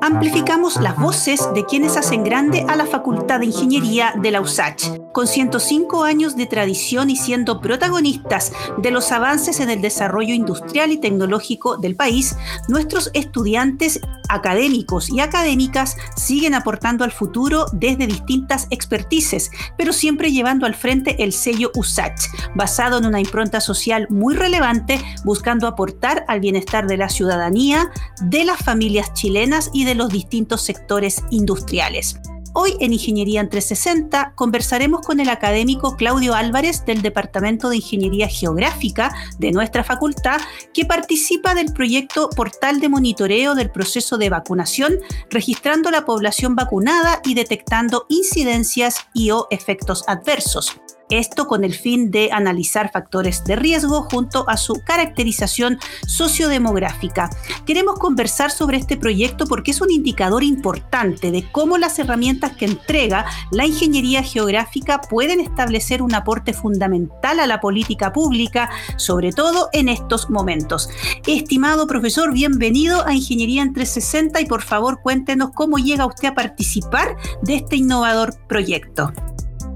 Amplificamos las voces de quienes hacen grande a la Facultad de Ingeniería de la USACH. Con 105 años de tradición y siendo protagonistas de los avances en el desarrollo industrial y tecnológico del país, nuestros estudiantes académicos y académicas siguen aportando al futuro desde distintas expertices, pero siempre llevando al frente el sello USACH, basado en una impronta social muy relevante, buscando aportar al bienestar de la ciudadanía, de las familias chilenas y de los distintos sectores industriales. Hoy en Ingeniería en 360 conversaremos con el académico Claudio Álvarez del Departamento de Ingeniería Geográfica de nuestra facultad, que participa del proyecto Portal de Monitoreo del Proceso de Vacunación, registrando la población vacunada y detectando incidencias y o efectos adversos. Esto con el fin de analizar factores de riesgo junto a su caracterización sociodemográfica. Queremos conversar sobre este proyecto porque es un indicador importante de cómo las herramientas que entrega la ingeniería geográfica pueden establecer un aporte fundamental a la política pública, sobre todo en estos momentos. Estimado profesor, bienvenido a Ingeniería en 360 y por favor cuéntenos cómo llega usted a participar de este innovador proyecto.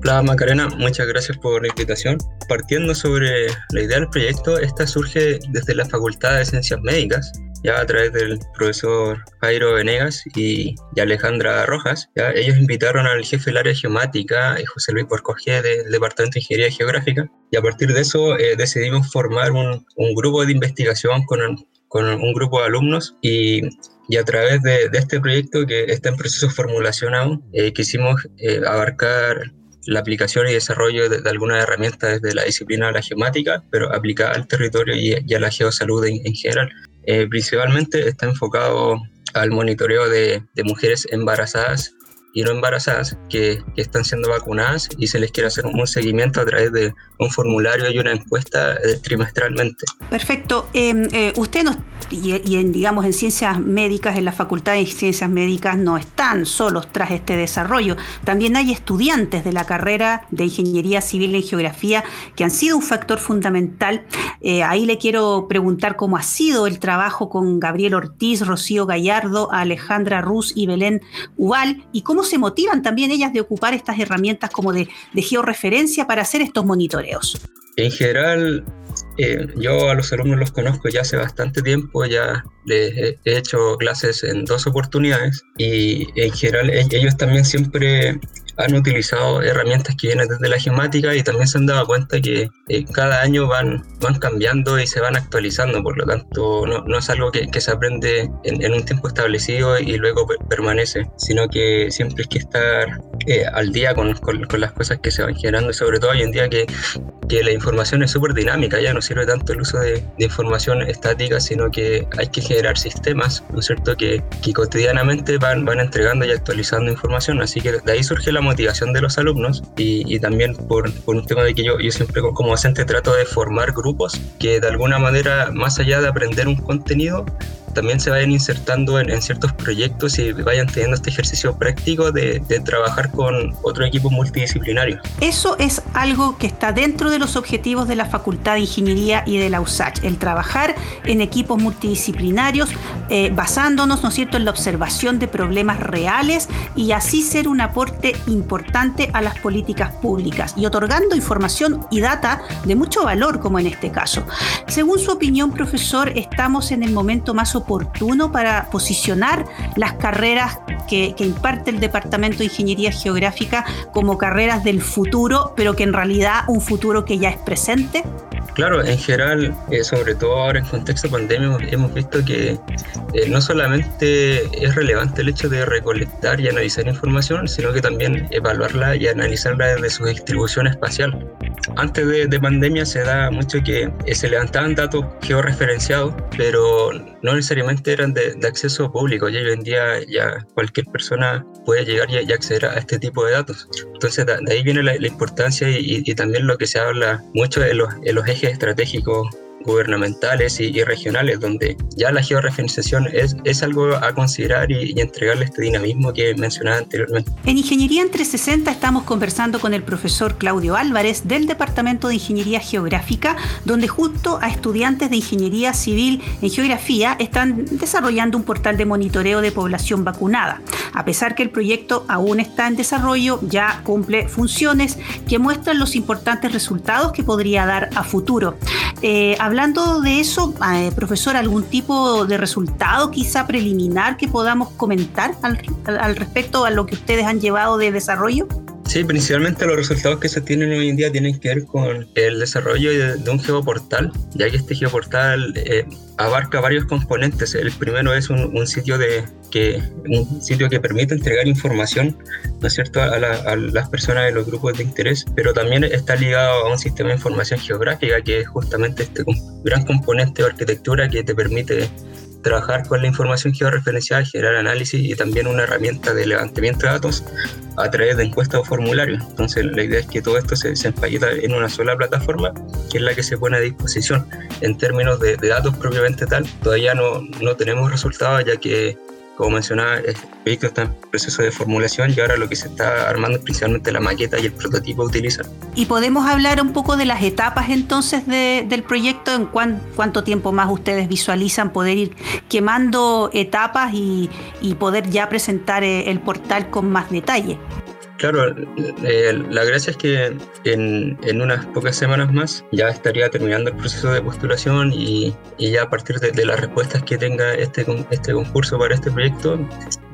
Hola Macarena, muchas gracias por la invitación. Partiendo sobre la idea del proyecto, esta surge desde la Facultad de Ciencias Médicas, ya a través del profesor Jairo Venegas y, Alejandra Rojas. ¿ya? Ellos invitaron al jefe del área geomática, eh, José Luis Borcogé, del Departamento de Ingeniería Geográfica, y a partir de eso eh, decidimos formar un, un, grupo de investigación con, con un grupo de alumnos y y a través de, de, este proyecto que está en proceso de formulación aún, eh, quisimos eh, abarcar la aplicación y desarrollo de, algunas herramientas desde la disciplina de la geomática, pero aplicada al territorio y, a la geosalud en, general. Eh, principalmente está enfocado al monitoreo de, de mujeres embarazadas y no embarazadas que, que, están siendo vacunadas y se les quiere hacer un seguimiento a través de un formulario y una encuesta eh, trimestralmente. Perfecto. Em, eh, usted nos, y, en, digamos en ciencias médicas, en la Facultad de Ciencias Médicas no están solos tras este desarrollo. También hay estudiantes de la carrera de Ingeniería Civil en Geografía que han sido un factor fundamental. Eh, ahí le quiero preguntar cómo ha sido el trabajo con Gabriel Ortiz, Rocío Gallardo, Alejandra Ruz y Belén Ubal y cómo se motivan también ellas de ocupar estas herramientas como de, georreferencia para hacer estos monitoreos? En general, eh, yo a los alumnos los conozco ya hace bastante tiempo, ya les he hecho clases en dos oportunidades y en general ellos también siempre han utilizado herramientas que vienen desde la geomática y también se han dado cuenta que eh, cada año van, van cambiando y se van actualizando, por lo tanto no, no es algo que, que se aprende en, en, un tiempo establecido y luego permanece, sino que siempre hay que estar eh, al día con, con, con, las cosas que se van generando sobre todo hoy en día que, que la información es súper dinámica, ya no sirve tanto el uso de, de, información estática, sino que hay que generar sistemas, ¿no es cierto?, que, que cotidianamente van, van entregando y actualizando información, así que de ahí surge la motivación de los alumnos y, y también por, por, un tema de que yo, yo siempre como docente trato de formar grupos que de alguna manera, más allá de aprender un contenido, también se vayan insertando en, en, ciertos proyectos y vayan teniendo este ejercicio práctico de, de, trabajar con otro equipo multidisciplinario. Eso es algo que está dentro de los objetivos de la Facultad de Ingeniería y de la USACH, el trabajar en equipos multidisciplinarios eh, basándonos, ¿no es cierto?, en la observación de problemas reales y así ser un aporte importante a las políticas públicas y otorgando información y data de mucho valor, como en este caso. Según su opinión, profesor, estamos en el momento más oportuno oportuno para posicionar las carreras que, que, imparte el Departamento de Ingeniería Geográfica como carreras del futuro, pero que en realidad un futuro que ya es presente? Claro, en general, eh, sobre todo ahora en contexto de pandemia, hemos visto que eh, no solamente es relevante el hecho de recolectar y analizar información, sino que también evaluarla y analizarla desde su distribución espacial. Antes de, de pandemia se da mucho que eh, se levantaban datos georreferenciados, pero no necesariamente eran de, de, acceso público. Y hoy en día ya cualquier persona puede llegar y, y acceder a este tipo de datos. Entonces, de, de ahí viene la, la importancia y, y, también lo que se habla mucho de los, de los ejes estratégicos gubernamentales y, regionales, donde ya la georreferenciación es, es algo a considerar y, entregarle este dinamismo que mencionaba anteriormente. En Ingeniería en 360 estamos conversando con el profesor Claudio Álvarez del Departamento de Ingeniería Geográfica, donde junto a estudiantes de Ingeniería Civil en Geografía están desarrollando un portal de monitoreo de población vacunada. A pesar que el proyecto aún está en desarrollo, ya cumple funciones que muestran los importantes resultados que podría dar a futuro. Eh, hablando de eso, eh, profesor, ¿algún tipo de resultado quizá preliminar que podamos comentar al, al respecto a lo que ustedes han llevado de desarrollo? Sí, principalmente los resultados que se tienen hoy en día tienen que ver con el desarrollo de, un geoportal, ya que este geoportal eh, abarca varios componentes. El primero es un, sitio de que un sitio que permite entregar información, ¿no es cierto?, a, a, las personas de los grupos de interés, pero también está ligado a un sistema de información geográfica que es justamente este gran componente de arquitectura que te permite trabajar con la información georreferenciada, generar análisis y también una herramienta de levantamiento de datos a través de encuestas o formularios. Entonces la idea es que todo esto se, se en una sola plataforma, que es la que se pone a disposición. En términos de, de datos propiamente tal, todavía no, no tenemos resultados ya que como mencionaba, el proyecto está en proceso de formulación y ahora lo que se está armando es principalmente la maqueta y el prototipo a utilizar. ¿Y podemos hablar un poco de las etapas entonces del proyecto? ¿En cuánto tiempo más ustedes visualizan poder ir quemando etapas y, y poder ya presentar eh, el portal con más detalle? Claro, eh, la gracia es que en, en, unas pocas semanas más ya estaría terminando el proceso de postulación y, y ya a partir de, de, las respuestas que tenga este, este concurso para este proyecto,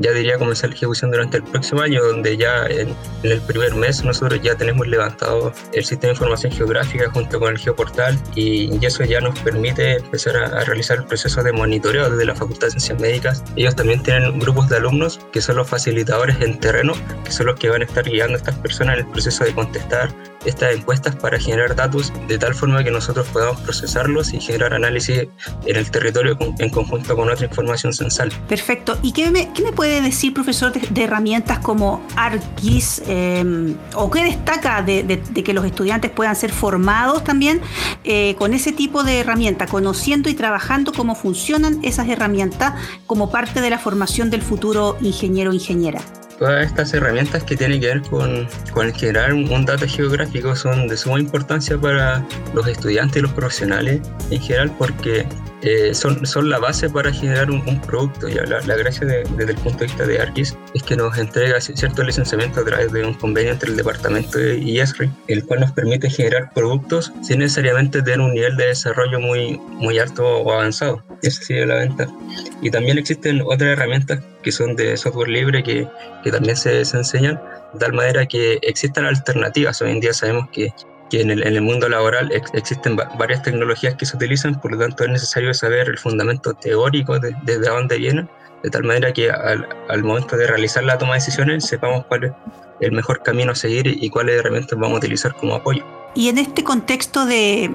ya diría comenzar la ejecución durante el próximo año, donde ya en, en, el primer mes nosotros ya tenemos levantado el sistema de información geográfica junto con el geoportal y, y eso ya nos permite empezar a, a, realizar el proceso de monitoreo desde la Facultad de Ciencias Médicas. Ellos también tienen grupos de alumnos que son los facilitadores en terreno, que son los que van a estar guiando a estas personas en el proceso de contestar estas encuestas para generar datos de tal forma que nosotros podamos procesarlos y generar análisis en el territorio en conjunto con otra información censal. Perfecto. ¿Y qué me, puede decir, profesor, de, herramientas como ArcGIS eh, o qué destaca de, que los estudiantes puedan ser formados también eh, con ese tipo de herramientas, conociendo y trabajando cómo funcionan esas herramientas como parte de la formación del futuro ingeniero o ingeniera? Todas estas herramientas que tienen que ver con, generar un dato geográfico son de suma importancia para los estudiantes y los profesionales en general porque eh, son, son la base para generar un, un producto. Ya la, la gracia de, desde el punto de vista de ArcGIS es que nos entrega cierto licenciamiento a través de un convenio entre el departamento y ESRI, el cual nos permite generar productos sin necesariamente tener un nivel de desarrollo muy, muy alto o avanzado. Esa sería la ventaja. Y también existen otras herramientas que son de software libre que, que también se, se enseñan, de tal manera que existan alternativas. Hoy en día sabemos que que en el, mundo laboral ex, existen varias tecnologías que se utilizan, por lo tanto es necesario saber el fundamento teórico de, de, de dónde vienen, de tal manera que al, al, momento de realizar la toma de decisiones sepamos cuál es el mejor camino a seguir y cuáles herramientas vamos a utilizar como apoyo. Y en este contexto de,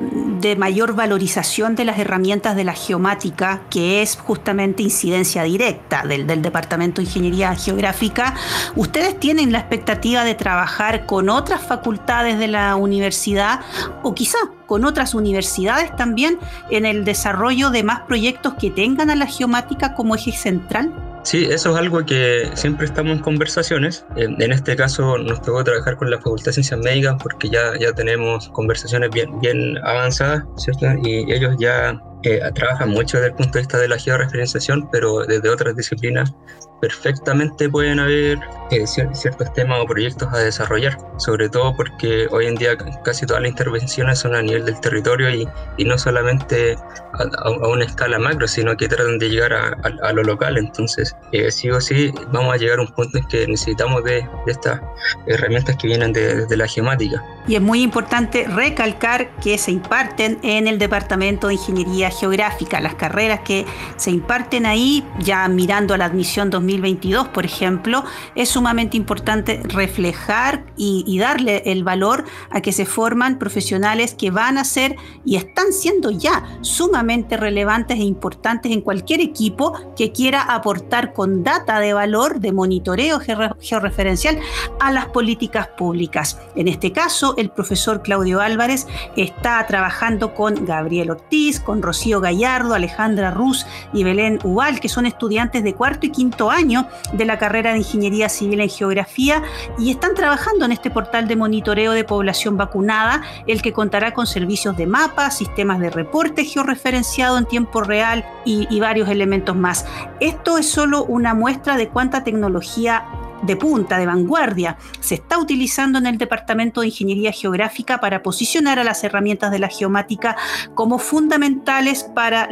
mayor valorización de las herramientas de la geomática, que es justamente incidencia directa del, del, Departamento de Ingeniería Geográfica, ¿ustedes tienen la expectativa de trabajar con otras facultades de la universidad o quizá con otras universidades también en el desarrollo de más proyectos que tengan a la geomática como eje central? Sí, eso es algo que siempre estamos en conversaciones. En, este caso nos tocó trabajar con la Facultad de Ciencias Médicas porque ya, ya tenemos conversaciones bien, bien avanzadas, ¿cierto? Y ellos ya eh, trabajan mucho desde el punto de vista de la georreferenciación, pero desde otras disciplinas perfectamente pueden haber eh, ciertos temas o proyectos a desarrollar, sobre todo porque hoy en día casi todas las intervenciones son a nivel del territorio y, y no solamente a, a, a, una escala macro, sino que tratan de llegar a, a lo local. Entonces, eh, sí o sí, vamos a llegar a un punto en que necesitamos de, de estas herramientas que vienen de, de, la geomática. Y es muy importante recalcar que se imparten en el Departamento de Ingeniería geográfica, las carreras que se imparten ahí, ya mirando a la admisión 2022, por ejemplo, es sumamente importante reflejar y, darle el valor a que se forman profesionales que van a ser y están siendo ya sumamente relevantes e importantes en cualquier equipo que quiera aportar con data de valor, de monitoreo georreferencial a las políticas públicas. En este caso, el profesor Claudio Álvarez está trabajando con Gabriel Ortiz, con Rocío Gallardo, Alejandra Ruz y Belén Ubal, que son estudiantes de cuarto y quinto año de la carrera de Ingeniería Civil en Geografía y están trabajando en este portal de monitoreo de población vacunada, el que contará con servicios de mapa, sistemas de reporte georreferenciado en tiempo real y, y varios elementos más. Esto es solo una muestra de cuánta tecnología de punta, de vanguardia, se está utilizando en el Departamento de Ingeniería Geográfica para posicionar a las herramientas de la geomática como fundamentales para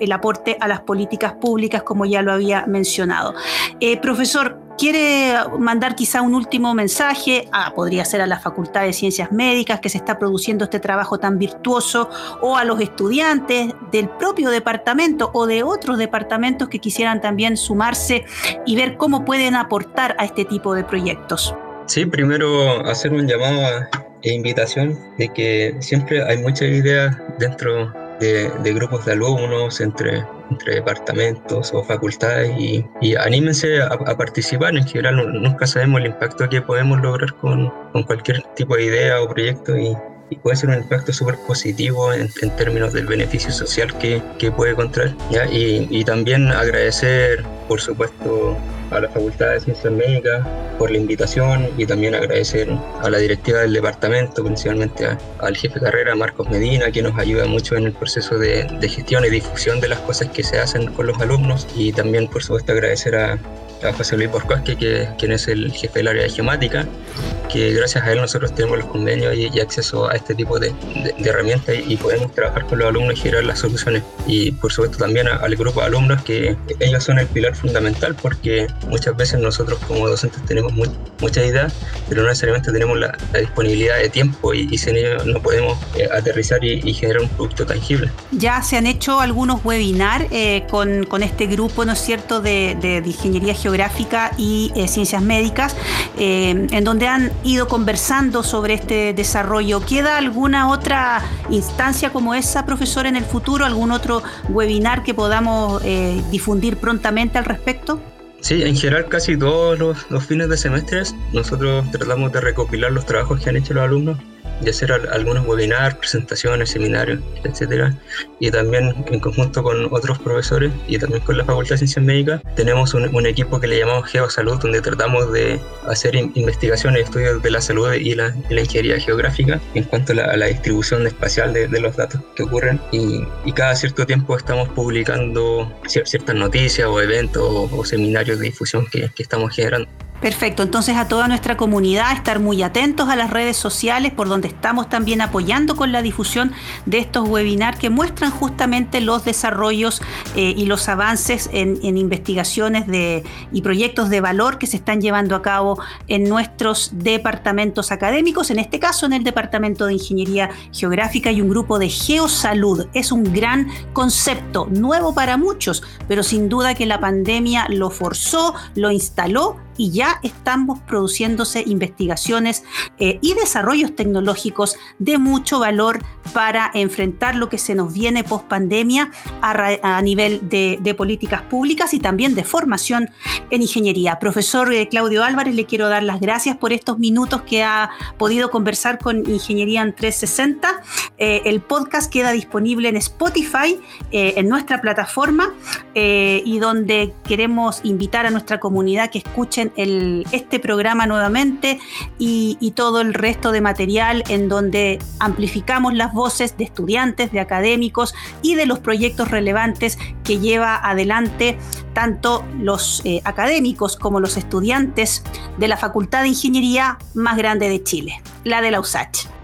el aporte a las políticas públicas, como ya lo había mencionado. Eh, profesor, quiere mandar quizá un último mensaje, ah, podría ser a la Facultad de Ciencias Médicas que se está produciendo este trabajo tan virtuoso, o a los estudiantes del propio departamento o de otros departamentos que quisieran también sumarse y ver cómo pueden aportar a este tipo de proyectos. Sí, primero hacer un llamado e invitación de que siempre hay muchas ideas dentro de, grupos de alumnos, entre, entre departamentos o facultades y, anímense a, participar. En general nunca sabemos el impacto que podemos lograr con, con cualquier tipo de idea o proyecto y, puede ser un impacto súper positivo en, términos del beneficio social que, que puede. Y, y también agradecer, por supuesto, a la Facultad de Ciencias Médicas por la invitación y también agradecer a la directiva del departamento, principalmente al jefe de carrera, Marcos Medina, que nos ayuda mucho en el proceso de, de gestión y difusión de las cosas que se hacen con los alumnos. Y también, por supuesto, agradecer a, a José Luis Borcosque, que quien es el jefe del área de geomática, que gracias a él nosotros tenemos los convenios y, acceso a este tipo de, herramientas y, podemos trabajar con los alumnos y generar las soluciones. Y por supuesto también al grupo de alumnos, que ellos son el pilar fundamental porque muchas veces nosotros como docentes tenemos muchas ideas, pero no necesariamente tenemos la, disponibilidad de tiempo y, sin ello no podemos eh, aterrizar y, generar un producto tangible. Ya se han hecho algunos webinars eh, con, con, este grupo, ¿no es cierto?, de, de ingeniería geográfica geográfica y eh, ciencias médicas, eh, en donde han ido conversando sobre este desarrollo. ¿Queda alguna otra instancia como esa, profesor, en el futuro? ¿Algún otro webinar que podamos eh, difundir prontamente al respecto? Sí, en general casi todos los, los, fines de semestres nosotros tratamos de recopilar los trabajos que han hecho los alumnos de hacer algunos webinars, presentaciones, seminarios, etcétera. Y también en conjunto con otros profesores y también con la Facultad de Ciencias Médicas tenemos un, equipo que le llamamos GeoSalud, donde tratamos de hacer investigaciones y estudios de la salud y la, ingeniería geográfica en cuanto a la, distribución espacial de, los datos que ocurren. Y, cada cierto tiempo estamos publicando ciertas noticias o eventos o, seminarios de difusión que estamos generando. Perfecto, entonces a toda nuestra comunidad estar muy atentos a las redes sociales por donde estamos también apoyando con la difusión de estos webinars que muestran justamente los desarrollos eh, y los avances en, investigaciones de, y proyectos de valor que se están llevando a cabo en nuestros departamentos académicos, en este caso en el Departamento de Ingeniería Geográfica y un grupo de Geosalud. Es un gran concepto, nuevo para muchos, pero sin duda que la pandemia lo forzó, lo instaló y ya estamos produciéndose investigaciones eh, y desarrollos tecnológicos de mucho valor para enfrentar lo que se nos viene post pandemia a, nivel de, políticas públicas y también de formación en ingeniería. Profesor eh, Claudio Álvarez, le quiero dar las gracias por estos minutos que ha podido conversar con Ingeniería en 360. Eh, el podcast queda disponible en Spotify, en nuestra plataforma, y donde queremos invitar a nuestra comunidad que escuchen este programa nuevamente y, todo el resto de material en donde amplificamos las voces de estudiantes, de académicos y de los proyectos relevantes que lleva adelante tanto los eh, académicos como los estudiantes de la Facultad de Ingeniería más grande de Chile, la de la USACH.